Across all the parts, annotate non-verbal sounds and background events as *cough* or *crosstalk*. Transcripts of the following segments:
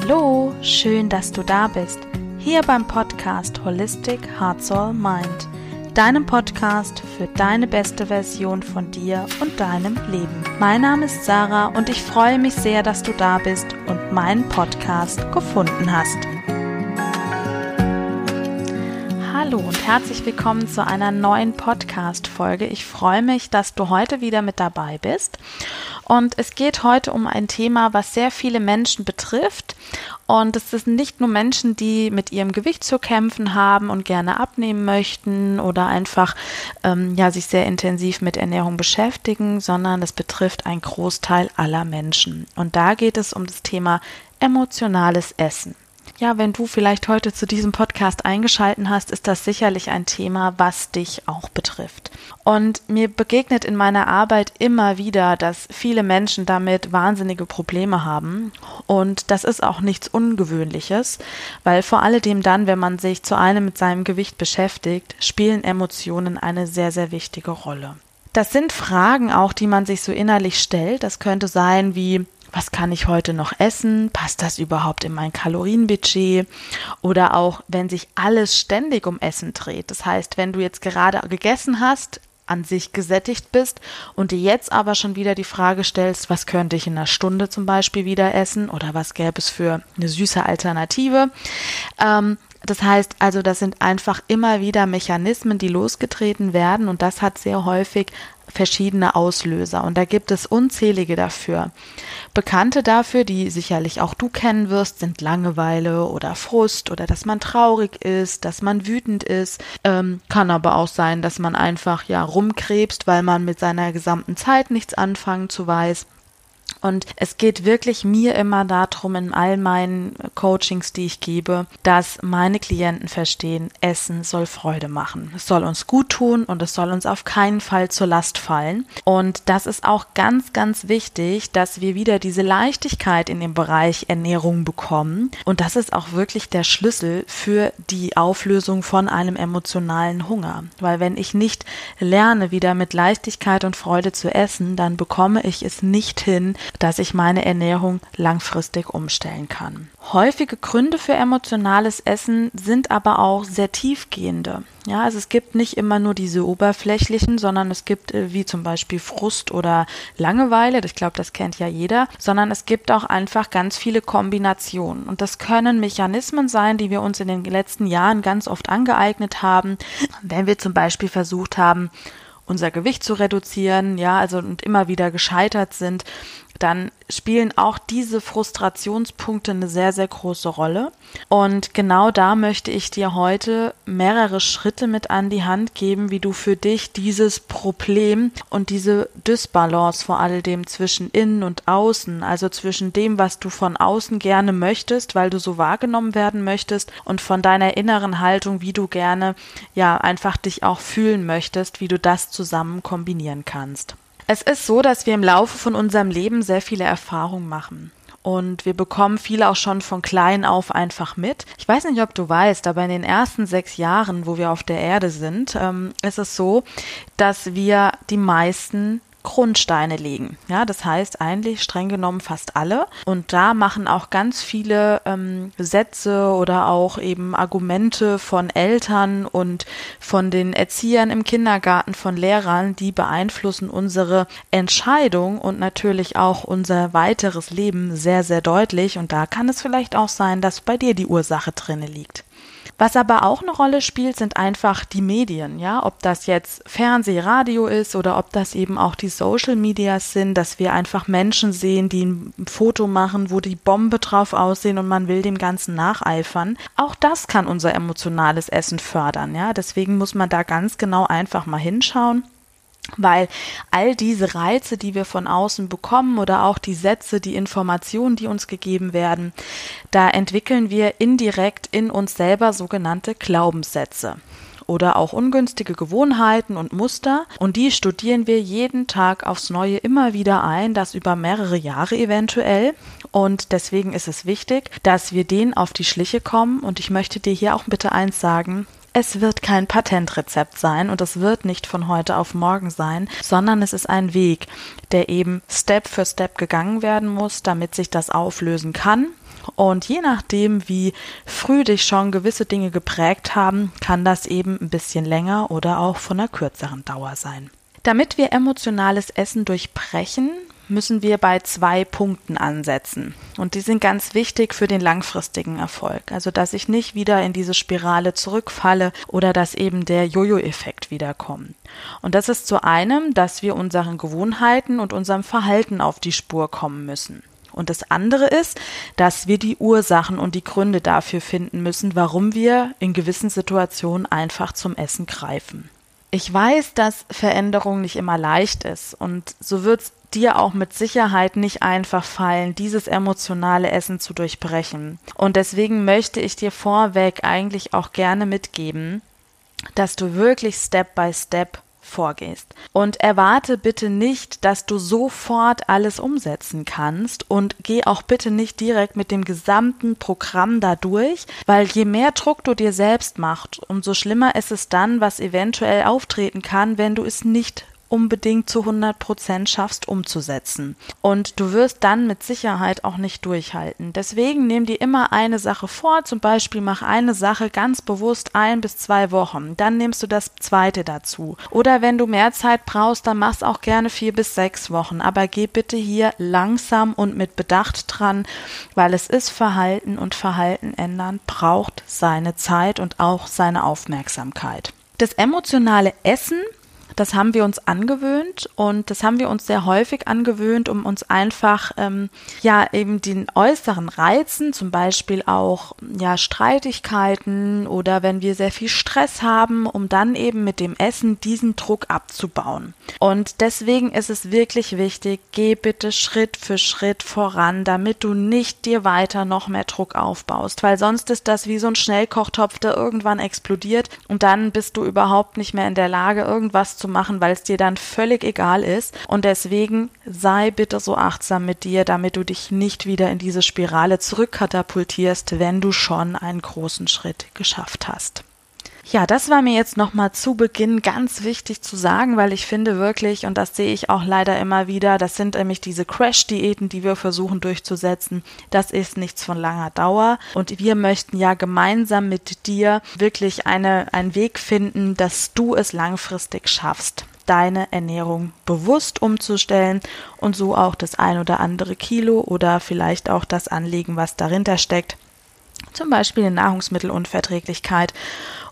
Hallo, schön, dass du da bist. Hier beim Podcast Holistic Heart Soul Mind, deinem Podcast für deine beste Version von dir und deinem Leben. Mein Name ist Sarah und ich freue mich sehr, dass du da bist und meinen Podcast gefunden hast. Hallo und herzlich willkommen zu einer neuen Podcast-Folge. Ich freue mich, dass du heute wieder mit dabei bist. Und es geht heute um ein Thema, was sehr viele Menschen betrifft. Und es sind nicht nur Menschen, die mit ihrem Gewicht zu kämpfen haben und gerne abnehmen möchten oder einfach ähm, ja, sich sehr intensiv mit Ernährung beschäftigen, sondern es betrifft einen Großteil aller Menschen. Und da geht es um das Thema emotionales Essen. Ja, wenn du vielleicht heute zu diesem Podcast eingeschalten hast, ist das sicherlich ein Thema, was dich auch betrifft. Und mir begegnet in meiner Arbeit immer wieder, dass viele Menschen damit wahnsinnige Probleme haben. Und das ist auch nichts Ungewöhnliches, weil vor alledem dann, wenn man sich zu einem mit seinem Gewicht beschäftigt, spielen Emotionen eine sehr, sehr wichtige Rolle. Das sind Fragen auch, die man sich so innerlich stellt. Das könnte sein wie, was kann ich heute noch essen? Passt das überhaupt in mein Kalorienbudget? Oder auch, wenn sich alles ständig um Essen dreht. Das heißt, wenn du jetzt gerade gegessen hast, an sich gesättigt bist und dir jetzt aber schon wieder die Frage stellst, was könnte ich in einer Stunde zum Beispiel wieder essen oder was gäbe es für eine süße Alternative. Ähm, das heißt also, das sind einfach immer wieder Mechanismen, die losgetreten werden und das hat sehr häufig verschiedene Auslöser und da gibt es unzählige dafür. Bekannte dafür, die sicherlich auch du kennen wirst, sind Langeweile oder Frust oder dass man traurig ist, dass man wütend ist. Ähm, kann aber auch sein, dass man einfach ja rumkrebst, weil man mit seiner gesamten Zeit nichts anfangen zu weiß. Und es geht wirklich mir immer darum, in all meinen Coachings, die ich gebe, dass meine Klienten verstehen, Essen soll Freude machen. Es soll uns gut tun und es soll uns auf keinen Fall zur Last fallen. Und das ist auch ganz, ganz wichtig, dass wir wieder diese Leichtigkeit in dem Bereich Ernährung bekommen. Und das ist auch wirklich der Schlüssel für die Auflösung von einem emotionalen Hunger. Weil wenn ich nicht lerne, wieder mit Leichtigkeit und Freude zu essen, dann bekomme ich es nicht hin, dass ich meine Ernährung langfristig umstellen kann. Häufige Gründe für emotionales Essen sind aber auch sehr tiefgehende. Ja, also es gibt nicht immer nur diese oberflächlichen, sondern es gibt äh, wie zum Beispiel Frust oder Langeweile, ich glaube, das kennt ja jeder, sondern es gibt auch einfach ganz viele Kombinationen. Und das können Mechanismen sein, die wir uns in den letzten Jahren ganz oft angeeignet haben, wenn wir zum Beispiel versucht haben, unser Gewicht zu reduzieren, ja, also und immer wieder gescheitert sind, dann spielen auch diese Frustrationspunkte eine sehr, sehr große Rolle. Und genau da möchte ich dir heute mehrere Schritte mit an die Hand geben, wie du für dich dieses Problem und diese Dysbalance vor alledem zwischen innen und außen, also zwischen dem, was du von außen gerne möchtest, weil du so wahrgenommen werden möchtest und von deiner inneren Haltung, wie du gerne ja einfach dich auch fühlen möchtest, wie du das zusammen kombinieren kannst. Es ist so, dass wir im Laufe von unserem Leben sehr viele Erfahrungen machen. Und wir bekommen viele auch schon von klein auf einfach mit. Ich weiß nicht, ob du weißt, aber in den ersten sechs Jahren, wo wir auf der Erde sind, ähm, ist es so, dass wir die meisten Grundsteine legen. Ja, das heißt eigentlich streng genommen fast alle. Und da machen auch ganz viele ähm, Sätze oder auch eben Argumente von Eltern und von den Erziehern im Kindergarten, von Lehrern, die beeinflussen unsere Entscheidung und natürlich auch unser weiteres Leben sehr, sehr deutlich. Und da kann es vielleicht auch sein, dass bei dir die Ursache drinne liegt. Was aber auch eine Rolle spielt, sind einfach die Medien, ja, ob das jetzt Fernseh, Radio ist oder ob das eben auch die Social Medias sind, dass wir einfach Menschen sehen, die ein Foto machen, wo die Bombe drauf aussehen und man will dem Ganzen nacheifern. Auch das kann unser emotionales Essen fördern, ja. Deswegen muss man da ganz genau einfach mal hinschauen weil all diese Reize, die wir von außen bekommen oder auch die Sätze, die Informationen, die uns gegeben werden, da entwickeln wir indirekt in uns selber sogenannte Glaubenssätze oder auch ungünstige Gewohnheiten und Muster. Und die studieren wir jeden Tag aufs Neue immer wieder ein, das über mehrere Jahre eventuell. Und deswegen ist es wichtig, dass wir denen auf die Schliche kommen. Und ich möchte dir hier auch bitte eins sagen, es wird kein Patentrezept sein und es wird nicht von heute auf morgen sein, sondern es ist ein Weg, der eben Step für Step gegangen werden muss, damit sich das auflösen kann Und je nachdem, wie früh dich schon gewisse Dinge geprägt haben, kann das eben ein bisschen länger oder auch von einer kürzeren Dauer sein. Damit wir emotionales Essen durchbrechen, müssen wir bei zwei Punkten ansetzen. Und die sind ganz wichtig für den langfristigen Erfolg. Also, dass ich nicht wieder in diese Spirale zurückfalle oder dass eben der Jojo-Effekt wiederkommt. Und das ist zu einem, dass wir unseren Gewohnheiten und unserem Verhalten auf die Spur kommen müssen. Und das andere ist, dass wir die Ursachen und die Gründe dafür finden müssen, warum wir in gewissen Situationen einfach zum Essen greifen. Ich weiß, dass Veränderung nicht immer leicht ist und so wird es dir auch mit Sicherheit nicht einfach fallen, dieses emotionale Essen zu durchbrechen. Und deswegen möchte ich dir vorweg eigentlich auch gerne mitgeben, dass du wirklich Step by Step vorgehst. Und erwarte bitte nicht, dass du sofort alles umsetzen kannst und geh auch bitte nicht direkt mit dem gesamten Programm da durch, weil je mehr Druck du dir selbst machst, umso schlimmer ist es dann, was eventuell auftreten kann, wenn du es nicht unbedingt zu 100 Prozent schaffst umzusetzen. Und du wirst dann mit Sicherheit auch nicht durchhalten. Deswegen nimm dir immer eine Sache vor. Zum Beispiel mach eine Sache ganz bewusst ein bis zwei Wochen. Dann nimmst du das zweite dazu. Oder wenn du mehr Zeit brauchst, dann machst auch gerne vier bis sechs Wochen. Aber geh bitte hier langsam und mit Bedacht dran, weil es ist Verhalten und Verhalten ändern braucht seine Zeit und auch seine Aufmerksamkeit. Das emotionale Essen das haben wir uns angewöhnt und das haben wir uns sehr häufig angewöhnt, um uns einfach ähm, ja eben den äußeren Reizen, zum Beispiel auch ja Streitigkeiten oder wenn wir sehr viel Stress haben, um dann eben mit dem Essen diesen Druck abzubauen. Und deswegen ist es wirklich wichtig, geh bitte Schritt für Schritt voran, damit du nicht dir weiter noch mehr Druck aufbaust, weil sonst ist das wie so ein Schnellkochtopf, der irgendwann explodiert und dann bist du überhaupt nicht mehr in der Lage, irgendwas zu zu machen, weil es dir dann völlig egal ist. Und deswegen sei bitte so achtsam mit dir, damit du dich nicht wieder in diese Spirale zurückkatapultierst, wenn du schon einen großen Schritt geschafft hast. Ja, das war mir jetzt nochmal zu Beginn ganz wichtig zu sagen, weil ich finde wirklich, und das sehe ich auch leider immer wieder, das sind nämlich diese Crash-Diäten, die wir versuchen durchzusetzen. Das ist nichts von langer Dauer. Und wir möchten ja gemeinsam mit dir wirklich eine, einen Weg finden, dass du es langfristig schaffst deine Ernährung bewusst umzustellen und so auch das ein oder andere Kilo oder vielleicht auch das Anliegen, was dahinter steckt, zum Beispiel eine Nahrungsmittelunverträglichkeit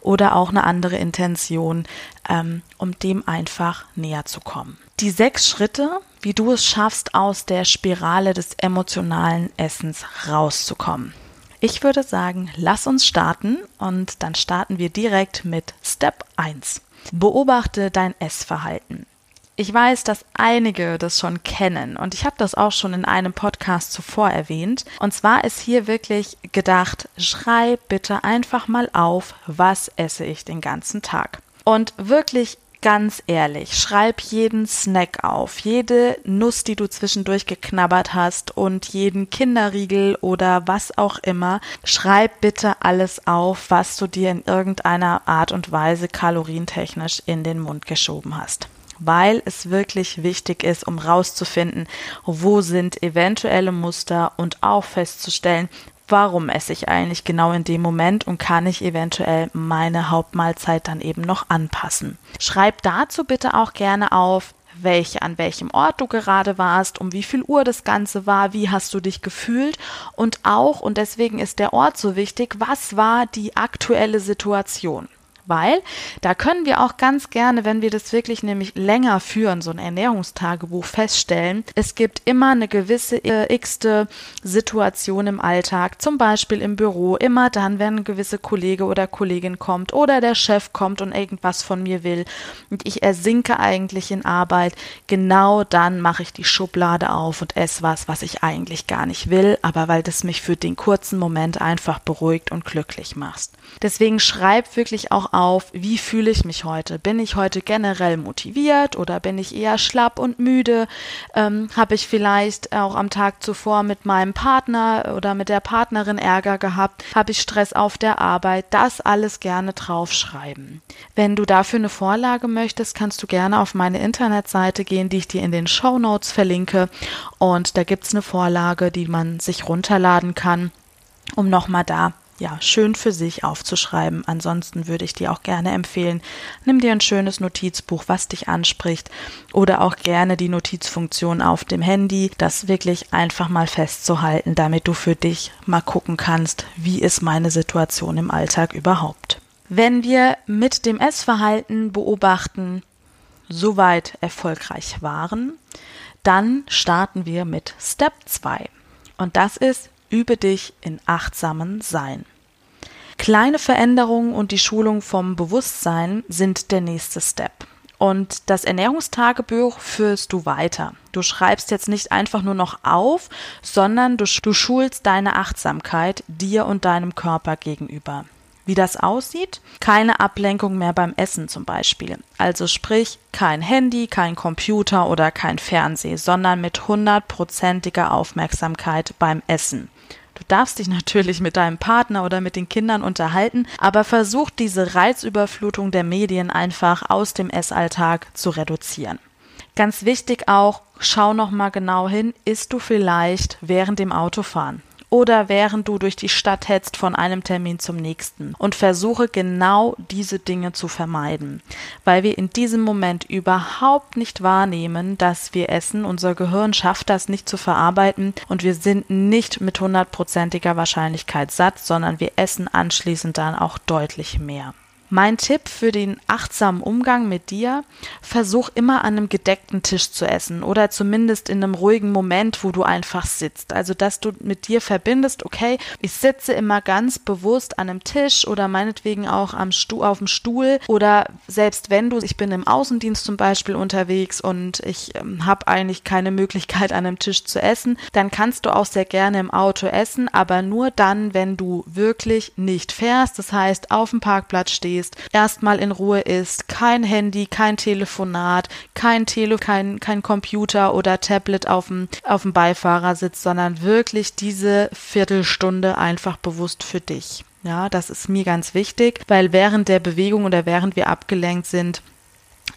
oder auch eine andere Intention, ähm, um dem einfach näher zu kommen. Die sechs Schritte, wie du es schaffst, aus der Spirale des emotionalen Essens rauszukommen. Ich würde sagen, lass uns starten und dann starten wir direkt mit Step 1. Beobachte dein Essverhalten. Ich weiß, dass einige das schon kennen und ich habe das auch schon in einem Podcast zuvor erwähnt. Und zwar ist hier wirklich gedacht, schreib bitte einfach mal auf, was esse ich den ganzen Tag. Und wirklich ganz ehrlich, schreib jeden Snack auf, jede Nuss, die du zwischendurch geknabbert hast und jeden Kinderriegel oder was auch immer. Schreib bitte alles auf, was du dir in irgendeiner Art und Weise kalorientechnisch in den Mund geschoben hast weil es wirklich wichtig ist, um rauszufinden, wo sind eventuelle Muster und auch festzustellen, warum esse ich eigentlich genau in dem Moment und kann ich eventuell meine Hauptmahlzeit dann eben noch anpassen. Schreib dazu bitte auch gerne auf, welche, an welchem Ort du gerade warst, um wie viel Uhr das Ganze war, wie hast du dich gefühlt und auch, und deswegen ist der Ort so wichtig, was war die aktuelle Situation weil da können wir auch ganz gerne, wenn wir das wirklich nämlich länger führen, so ein Ernährungstagebuch feststellen, es gibt immer eine gewisse äh, x-te Situation im Alltag, zum Beispiel im Büro, immer dann, wenn ein gewisser Kollege oder Kollegin kommt oder der Chef kommt und irgendwas von mir will und ich ersinke eigentlich in Arbeit, genau dann mache ich die Schublade auf und esse was, was ich eigentlich gar nicht will, aber weil das mich für den kurzen Moment einfach beruhigt und glücklich macht. Deswegen schreib wirklich auch auf, wie fühle ich mich heute? Bin ich heute generell motiviert oder bin ich eher schlapp und müde? Ähm, Habe ich vielleicht auch am Tag zuvor mit meinem Partner oder mit der Partnerin Ärger gehabt? Habe ich Stress auf der Arbeit? Das alles gerne draufschreiben. Wenn du dafür eine Vorlage möchtest, kannst du gerne auf meine Internetseite gehen, die ich dir in den Show Notes verlinke. Und da gibt es eine Vorlage, die man sich runterladen kann um nochmal da ja, schön für sich aufzuschreiben. Ansonsten würde ich dir auch gerne empfehlen, nimm dir ein schönes Notizbuch, was dich anspricht oder auch gerne die Notizfunktion auf dem Handy, das wirklich einfach mal festzuhalten, damit du für dich mal gucken kannst, wie ist meine Situation im Alltag überhaupt. Wenn wir mit dem Essverhalten beobachten, soweit erfolgreich waren, dann starten wir mit Step 2. Und das ist, übe dich in achtsamen Sein. Kleine Veränderungen und die Schulung vom Bewusstsein sind der nächste Step. Und das Ernährungstagebuch führst du weiter. Du schreibst jetzt nicht einfach nur noch auf, sondern du, du schulst deine Achtsamkeit dir und deinem Körper gegenüber. Wie das aussieht? Keine Ablenkung mehr beim Essen zum Beispiel. Also sprich, kein Handy, kein Computer oder kein Fernseh, sondern mit hundertprozentiger Aufmerksamkeit beim Essen. Du darfst dich natürlich mit deinem Partner oder mit den Kindern unterhalten, aber versuch diese Reizüberflutung der Medien einfach aus dem Essalltag zu reduzieren. Ganz wichtig auch, schau noch mal genau hin, isst du vielleicht während dem Autofahren? Oder während du durch die Stadt hetzt von einem Termin zum nächsten und versuche genau diese Dinge zu vermeiden, weil wir in diesem Moment überhaupt nicht wahrnehmen, dass wir essen. Unser Gehirn schafft das nicht zu verarbeiten und wir sind nicht mit hundertprozentiger Wahrscheinlichkeit satt, sondern wir essen anschließend dann auch deutlich mehr. Mein Tipp für den achtsamen Umgang mit dir, versuch immer an einem gedeckten Tisch zu essen oder zumindest in einem ruhigen Moment, wo du einfach sitzt. Also, dass du mit dir verbindest, okay, ich sitze immer ganz bewusst an einem Tisch oder meinetwegen auch am Stuhl, auf dem Stuhl oder selbst wenn du, ich bin im Außendienst zum Beispiel unterwegs und ich ähm, habe eigentlich keine Möglichkeit an einem Tisch zu essen, dann kannst du auch sehr gerne im Auto essen, aber nur dann, wenn du wirklich nicht fährst, das heißt auf dem Parkplatz stehst, gehst, erstmal in Ruhe ist, kein Handy, kein Telefonat, kein Tele, kein, kein Computer oder Tablet auf dem, auf dem Beifahrersitz, sondern wirklich diese Viertelstunde einfach bewusst für dich. Ja, das ist mir ganz wichtig, weil während der Bewegung oder während wir abgelenkt sind,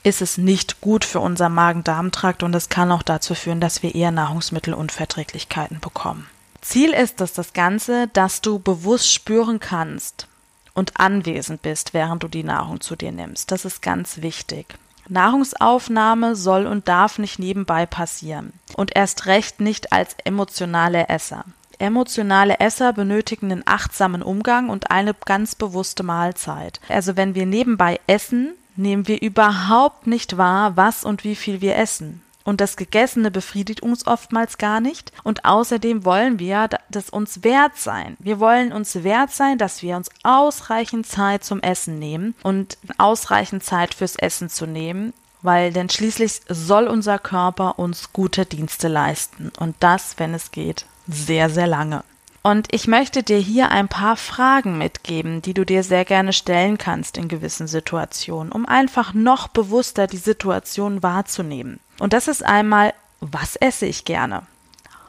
ist es nicht gut für unser Magen-Darm-Trakt und es kann auch dazu führen, dass wir eher Nahrungsmittelunverträglichkeiten bekommen. Ziel ist es das Ganze, dass du bewusst spüren kannst, und anwesend bist, während du die Nahrung zu dir nimmst. Das ist ganz wichtig. Nahrungsaufnahme soll und darf nicht nebenbei passieren und erst recht nicht als emotionale Esser. Emotionale Esser benötigen einen achtsamen Umgang und eine ganz bewusste Mahlzeit. Also wenn wir nebenbei essen, nehmen wir überhaupt nicht wahr, was und wie viel wir essen. Und das Gegessene befriedigt uns oftmals gar nicht. Und außerdem wollen wir das uns wert sein. Wir wollen uns wert sein, dass wir uns ausreichend Zeit zum Essen nehmen und ausreichend Zeit fürs Essen zu nehmen, weil denn schließlich soll unser Körper uns gute Dienste leisten. Und das, wenn es geht, sehr, sehr lange. Und ich möchte dir hier ein paar Fragen mitgeben, die du dir sehr gerne stellen kannst in gewissen Situationen, um einfach noch bewusster die Situation wahrzunehmen. Und das ist einmal, was esse ich gerne?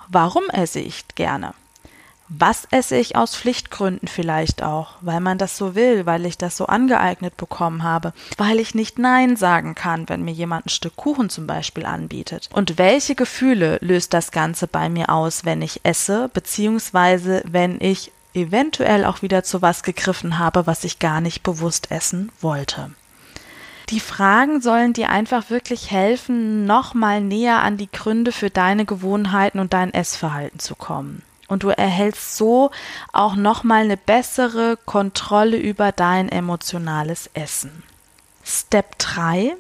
Warum esse ich gerne? Was esse ich aus Pflichtgründen vielleicht auch, weil man das so will, weil ich das so angeeignet bekommen habe, weil ich nicht Nein sagen kann, wenn mir jemand ein Stück Kuchen zum Beispiel anbietet. Und welche Gefühle löst das Ganze bei mir aus, wenn ich esse, beziehungsweise wenn ich eventuell auch wieder zu was gegriffen habe, was ich gar nicht bewusst essen wollte. Die Fragen sollen dir einfach wirklich helfen, nochmal näher an die Gründe für deine Gewohnheiten und dein Essverhalten zu kommen. Und du erhältst so auch nochmal eine bessere Kontrolle über dein emotionales Essen. Step 3.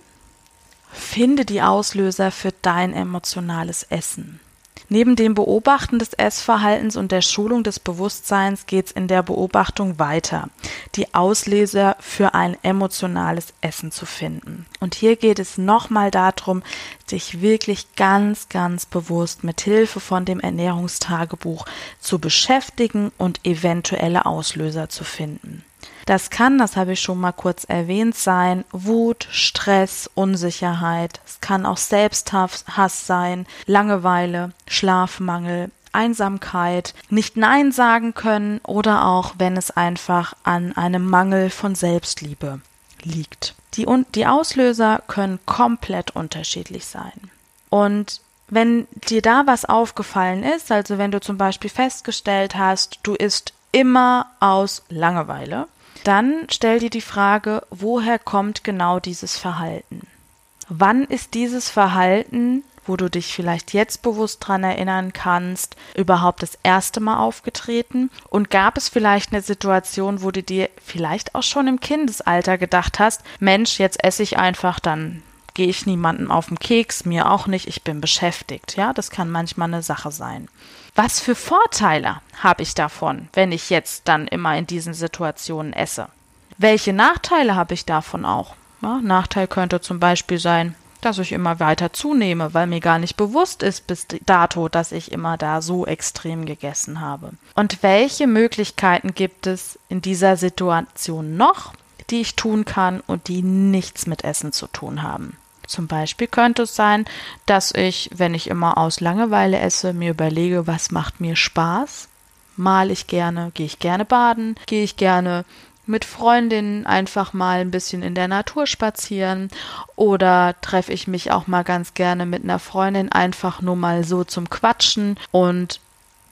Finde die Auslöser für dein emotionales Essen. Neben dem Beobachten des Essverhaltens und der Schulung des Bewusstseins geht es in der Beobachtung weiter, die Auslöser für ein emotionales Essen zu finden. Und hier geht es nochmal darum, sich wirklich ganz, ganz bewusst mit Hilfe von dem Ernährungstagebuch zu beschäftigen und eventuelle Auslöser zu finden. Das kann, das habe ich schon mal kurz erwähnt, sein Wut, Stress, Unsicherheit. Es kann auch Selbsthass sein, Langeweile, Schlafmangel, Einsamkeit, nicht Nein sagen können oder auch wenn es einfach an einem Mangel von Selbstliebe liegt. Die, die Auslöser können komplett unterschiedlich sein. Und wenn dir da was aufgefallen ist, also wenn du zum Beispiel festgestellt hast, du isst immer aus Langeweile, dann stell dir die Frage, woher kommt genau dieses Verhalten? Wann ist dieses Verhalten, wo du dich vielleicht jetzt bewusst dran erinnern kannst, überhaupt das erste Mal aufgetreten? Und gab es vielleicht eine Situation, wo du dir vielleicht auch schon im Kindesalter gedacht hast, Mensch, jetzt esse ich einfach, dann gehe ich niemandem auf den Keks, mir auch nicht, ich bin beschäftigt. Ja, das kann manchmal eine Sache sein. Was für Vorteile habe ich davon, wenn ich jetzt dann immer in diesen Situationen esse? Welche Nachteile habe ich davon auch? Ja, Nachteil könnte zum Beispiel sein, dass ich immer weiter zunehme, weil mir gar nicht bewusst ist bis dato, dass ich immer da so extrem gegessen habe. Und welche Möglichkeiten gibt es in dieser Situation noch, die ich tun kann und die nichts mit Essen zu tun haben? Zum Beispiel könnte es sein, dass ich, wenn ich immer aus Langeweile esse, mir überlege, was macht mir Spaß? Mal ich gerne, gehe ich gerne baden, gehe ich gerne mit Freundinnen einfach mal ein bisschen in der Natur spazieren oder treffe ich mich auch mal ganz gerne mit einer Freundin einfach nur mal so zum Quatschen und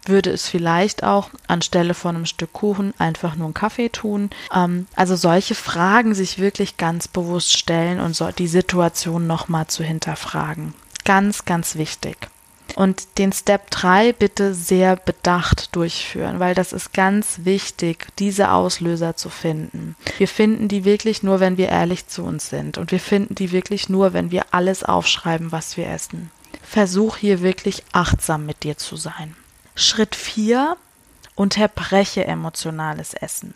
würde es vielleicht auch anstelle von einem Stück Kuchen einfach nur einen Kaffee tun. Ähm, also solche Fragen sich wirklich ganz bewusst stellen und so die Situation nochmal zu hinterfragen. Ganz, ganz wichtig. Und den Step 3 bitte sehr bedacht durchführen, weil das ist ganz wichtig, diese Auslöser zu finden. Wir finden die wirklich nur, wenn wir ehrlich zu uns sind. Und wir finden die wirklich nur, wenn wir alles aufschreiben, was wir essen. Versuch hier wirklich achtsam mit dir zu sein. Schritt 4. Unterbreche emotionales Essen.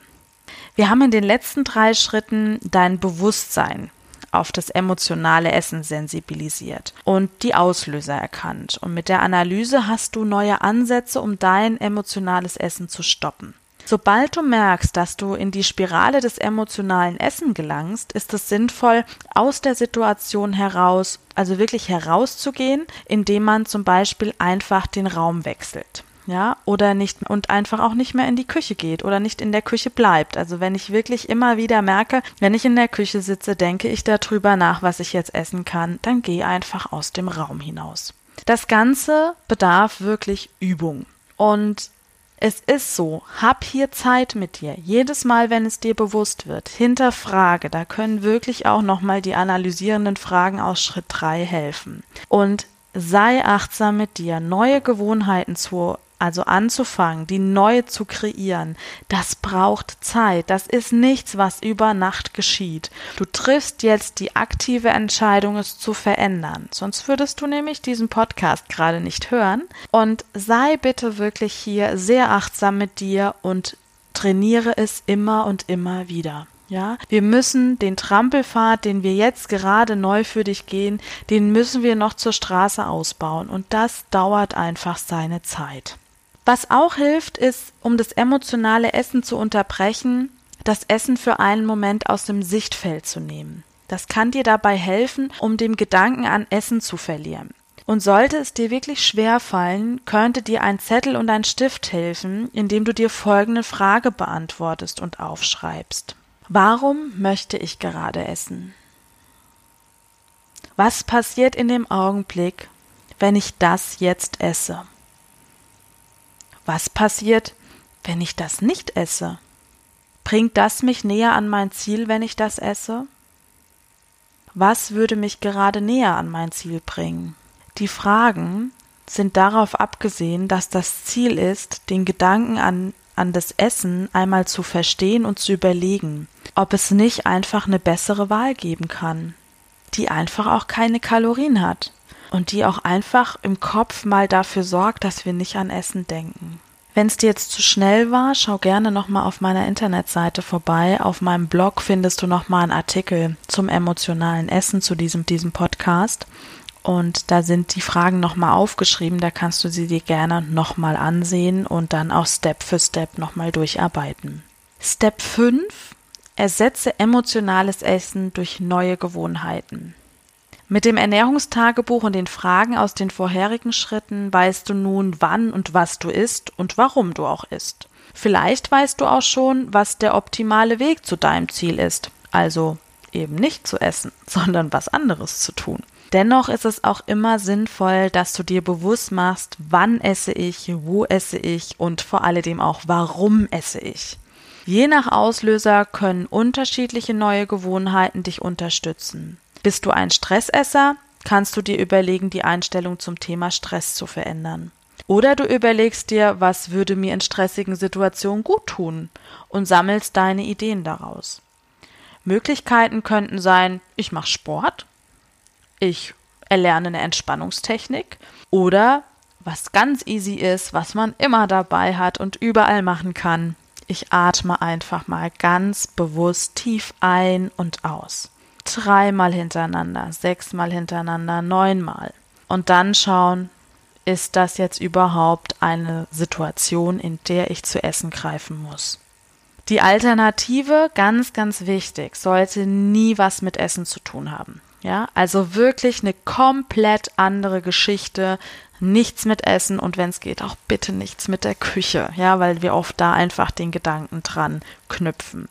Wir haben in den letzten drei Schritten dein Bewusstsein auf das emotionale Essen sensibilisiert und die Auslöser erkannt. Und mit der Analyse hast du neue Ansätze, um dein emotionales Essen zu stoppen. Sobald du merkst, dass du in die Spirale des emotionalen Essen gelangst, ist es sinnvoll, aus der Situation heraus, also wirklich herauszugehen, indem man zum Beispiel einfach den Raum wechselt ja, oder nicht und einfach auch nicht mehr in die Küche geht oder nicht in der Küche bleibt. Also wenn ich wirklich immer wieder merke, wenn ich in der Küche sitze, denke ich darüber nach, was ich jetzt essen kann, dann geh einfach aus dem Raum hinaus. Das Ganze bedarf wirklich Übung. Und es ist so, hab hier Zeit mit dir. Jedes Mal, wenn es dir bewusst wird, hinterfrage, da können wirklich auch nochmal die analysierenden Fragen aus Schritt 3 helfen. Und sei achtsam mit dir, neue Gewohnheiten zu also anzufangen, die neu zu kreieren, das braucht Zeit. Das ist nichts, was über Nacht geschieht. Du triffst jetzt die aktive Entscheidung, es zu verändern. Sonst würdest du nämlich diesen Podcast gerade nicht hören. Und sei bitte wirklich hier sehr achtsam mit dir und trainiere es immer und immer wieder. Ja, wir müssen den Trampelpfad, den wir jetzt gerade neu für dich gehen, den müssen wir noch zur Straße ausbauen und das dauert einfach seine Zeit. Was auch hilft, ist, um das emotionale Essen zu unterbrechen, das Essen für einen Moment aus dem Sichtfeld zu nehmen. Das kann dir dabei helfen, um den Gedanken an Essen zu verlieren. Und sollte es dir wirklich schwer fallen, könnte dir ein Zettel und ein Stift helfen, indem du dir folgende Frage beantwortest und aufschreibst. Warum möchte ich gerade essen? Was passiert in dem Augenblick, wenn ich das jetzt esse? Was passiert, wenn ich das nicht esse? Bringt das mich näher an mein Ziel, wenn ich das esse? Was würde mich gerade näher an mein Ziel bringen? Die Fragen sind darauf abgesehen, dass das Ziel ist, den Gedanken an, an das Essen einmal zu verstehen und zu überlegen, ob es nicht einfach eine bessere Wahl geben kann, die einfach auch keine Kalorien hat und die auch einfach im Kopf mal dafür sorgt, dass wir nicht an Essen denken. Wenn es dir jetzt zu schnell war, schau gerne nochmal auf meiner Internetseite vorbei. Auf meinem Blog findest du nochmal einen Artikel zum emotionalen Essen zu diesem, diesem Podcast. Und da sind die Fragen nochmal aufgeschrieben. Da kannst du sie dir gerne nochmal ansehen und dann auch Step für Step nochmal durcharbeiten. Step 5. Ersetze emotionales Essen durch neue Gewohnheiten. Mit dem Ernährungstagebuch und den Fragen aus den vorherigen Schritten weißt du nun, wann und was du isst und warum du auch isst. Vielleicht weißt du auch schon, was der optimale Weg zu deinem Ziel ist, also eben nicht zu essen, *laughs* sondern was anderes zu tun. Dennoch ist es auch immer sinnvoll, dass du dir bewusst machst, wann esse ich, wo esse ich und vor alledem auch, warum esse ich. Je nach Auslöser können unterschiedliche neue Gewohnheiten dich unterstützen. Bist du ein Stressesser, kannst du dir überlegen, die Einstellung zum Thema Stress zu verändern. Oder du überlegst dir, was würde mir in stressigen Situationen gut tun und sammelst deine Ideen daraus. Möglichkeiten könnten sein, ich mache Sport, ich erlerne eine Entspannungstechnik oder was ganz easy ist, was man immer dabei hat und überall machen kann. Ich atme einfach mal ganz bewusst tief ein und aus. Dreimal hintereinander, sechsmal hintereinander, neunmal. Und dann schauen, ist das jetzt überhaupt eine Situation, in der ich zu essen greifen muss? Die Alternative, ganz, ganz wichtig, sollte nie was mit Essen zu tun haben. Ja, also wirklich eine komplett andere Geschichte. Nichts mit Essen und wenn es geht, auch bitte nichts mit der Küche. Ja, weil wir oft da einfach den Gedanken dran knüpfen.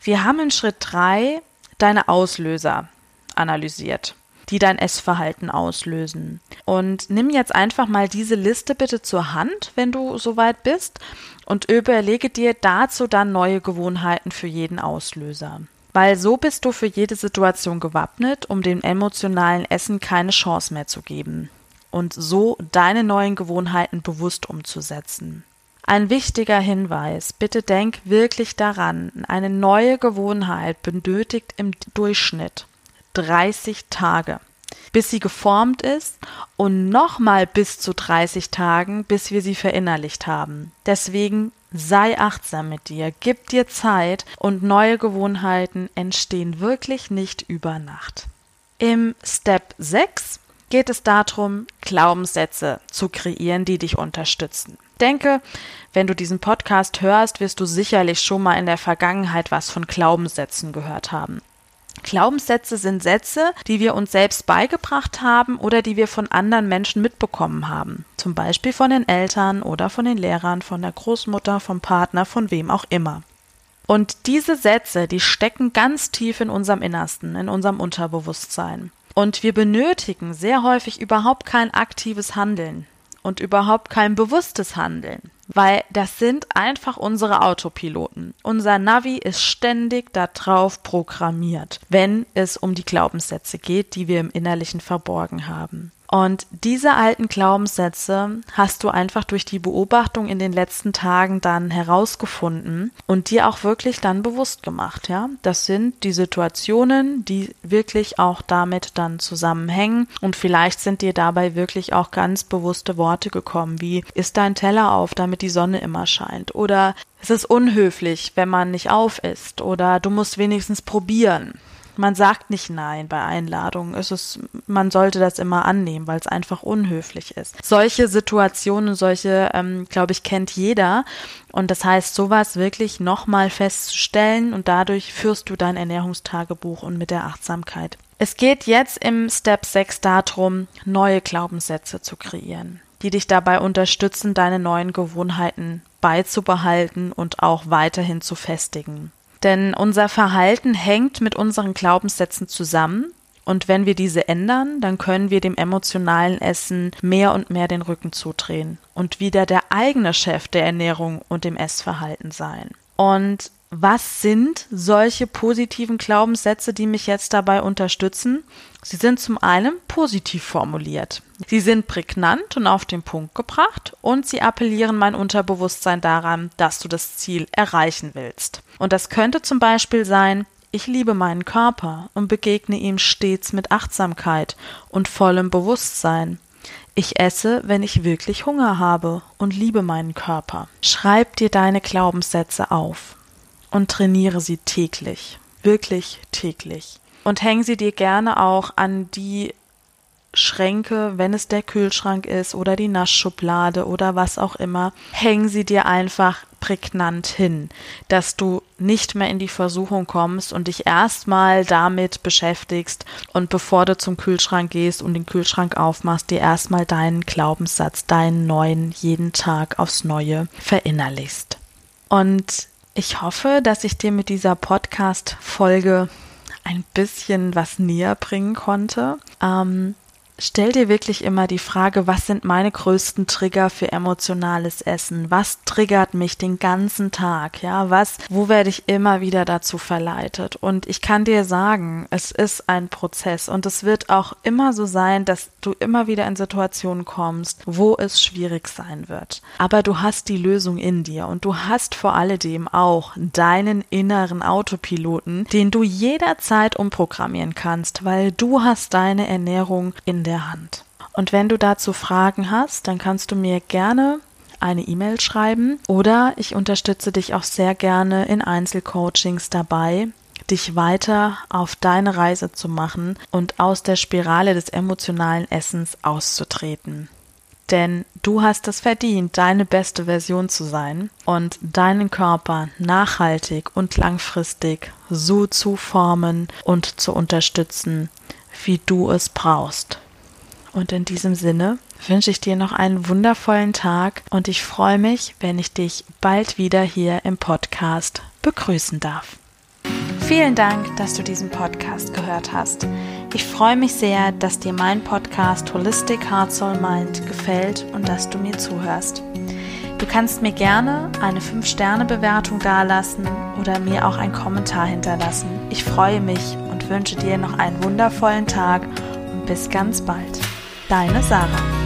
Wir haben in Schritt drei deine Auslöser analysiert die dein Essverhalten auslösen. Und nimm jetzt einfach mal diese Liste bitte zur Hand, wenn du soweit bist, und überlege dir dazu dann neue Gewohnheiten für jeden Auslöser. Weil so bist du für jede Situation gewappnet, um dem emotionalen Essen keine Chance mehr zu geben und so deine neuen Gewohnheiten bewusst umzusetzen. Ein wichtiger Hinweis, bitte denk wirklich daran, eine neue Gewohnheit benötigt im Durchschnitt 30 Tage, bis sie geformt ist und nochmal bis zu 30 Tagen, bis wir sie verinnerlicht haben. Deswegen sei achtsam mit dir, gib dir Zeit und neue Gewohnheiten entstehen wirklich nicht über Nacht. Im Step 6 geht es darum, Glaubenssätze zu kreieren, die dich unterstützen. Denke, wenn du diesen Podcast hörst, wirst du sicherlich schon mal in der Vergangenheit was von Glaubenssätzen gehört haben. Glaubenssätze sind Sätze, die wir uns selbst beigebracht haben oder die wir von anderen Menschen mitbekommen haben. Zum Beispiel von den Eltern oder von den Lehrern, von der Großmutter, vom Partner, von wem auch immer. Und diese Sätze, die stecken ganz tief in unserem Innersten, in unserem Unterbewusstsein. Und wir benötigen sehr häufig überhaupt kein aktives Handeln und überhaupt kein bewusstes Handeln weil das sind einfach unsere Autopiloten. Unser Navi ist ständig darauf programmiert, wenn es um die Glaubenssätze geht, die wir im Innerlichen verborgen haben. Und diese alten Glaubenssätze hast du einfach durch die Beobachtung in den letzten Tagen dann herausgefunden und dir auch wirklich dann bewusst gemacht, ja. Das sind die Situationen, die wirklich auch damit dann zusammenhängen und vielleicht sind dir dabei wirklich auch ganz bewusste Worte gekommen, wie ist dein Teller auf, damit die Sonne immer scheint? Oder es ist unhöflich, wenn man nicht auf ist oder du musst wenigstens probieren man sagt nicht nein bei Einladungen. Es ist, man sollte das immer annehmen, weil es einfach unhöflich ist. Solche Situationen, solche, ähm, glaube ich, kennt jeder. Und das heißt, sowas wirklich nochmal festzustellen und dadurch führst du dein Ernährungstagebuch und mit der Achtsamkeit. Es geht jetzt im Step 6 darum, neue Glaubenssätze zu kreieren, die dich dabei unterstützen, deine neuen Gewohnheiten beizubehalten und auch weiterhin zu festigen. Denn unser Verhalten hängt mit unseren Glaubenssätzen zusammen. Und wenn wir diese ändern, dann können wir dem emotionalen Essen mehr und mehr den Rücken zudrehen und wieder der eigene Chef der Ernährung und dem Essverhalten sein. Und was sind solche positiven Glaubenssätze, die mich jetzt dabei unterstützen? Sie sind zum einen positiv formuliert. Sie sind prägnant und auf den Punkt gebracht und sie appellieren mein Unterbewusstsein daran, dass du das Ziel erreichen willst. Und das könnte zum Beispiel sein, ich liebe meinen Körper und begegne ihm stets mit Achtsamkeit und vollem Bewusstsein. Ich esse, wenn ich wirklich Hunger habe und liebe meinen Körper. Schreib dir deine Glaubenssätze auf und trainiere sie täglich, wirklich täglich. Und häng sie dir gerne auch an die Schränke, wenn es der Kühlschrank ist oder die Naschschublade oder was auch immer, häng sie dir einfach prägnant hin, dass du nicht mehr in die Versuchung kommst und dich erstmal damit beschäftigst und bevor du zum Kühlschrank gehst und den Kühlschrank aufmachst, dir erstmal deinen Glaubenssatz, deinen neuen, jeden Tag aufs Neue verinnerlichst. Und ich hoffe, dass ich dir mit dieser Podcast-Folge ein bisschen was näher bringen konnte. Ähm, Stell dir wirklich immer die Frage, was sind meine größten Trigger für emotionales Essen? Was triggert mich den ganzen Tag? Ja, was, wo werde ich immer wieder dazu verleitet? Und ich kann dir sagen, es ist ein Prozess und es wird auch immer so sein, dass du immer wieder in Situationen kommst, wo es schwierig sein wird. Aber du hast die Lösung in dir und du hast vor alledem auch deinen inneren Autopiloten, den du jederzeit umprogrammieren kannst, weil du hast deine Ernährung in der Hand. Und wenn du dazu Fragen hast, dann kannst du mir gerne eine E-Mail schreiben oder ich unterstütze dich auch sehr gerne in Einzelcoachings dabei, dich weiter auf deine Reise zu machen und aus der Spirale des emotionalen Essens auszutreten. Denn du hast es verdient, deine beste Version zu sein und deinen Körper nachhaltig und langfristig so zu formen und zu unterstützen, wie du es brauchst. Und in diesem Sinne wünsche ich dir noch einen wundervollen Tag und ich freue mich, wenn ich dich bald wieder hier im Podcast begrüßen darf. Vielen Dank, dass du diesen Podcast gehört hast. Ich freue mich sehr, dass dir mein Podcast Holistic Heart Soul Mind gefällt und dass du mir zuhörst. Du kannst mir gerne eine 5-Sterne-Bewertung dalassen oder mir auch einen Kommentar hinterlassen. Ich freue mich und wünsche dir noch einen wundervollen Tag und bis ganz bald. Deine Sarah.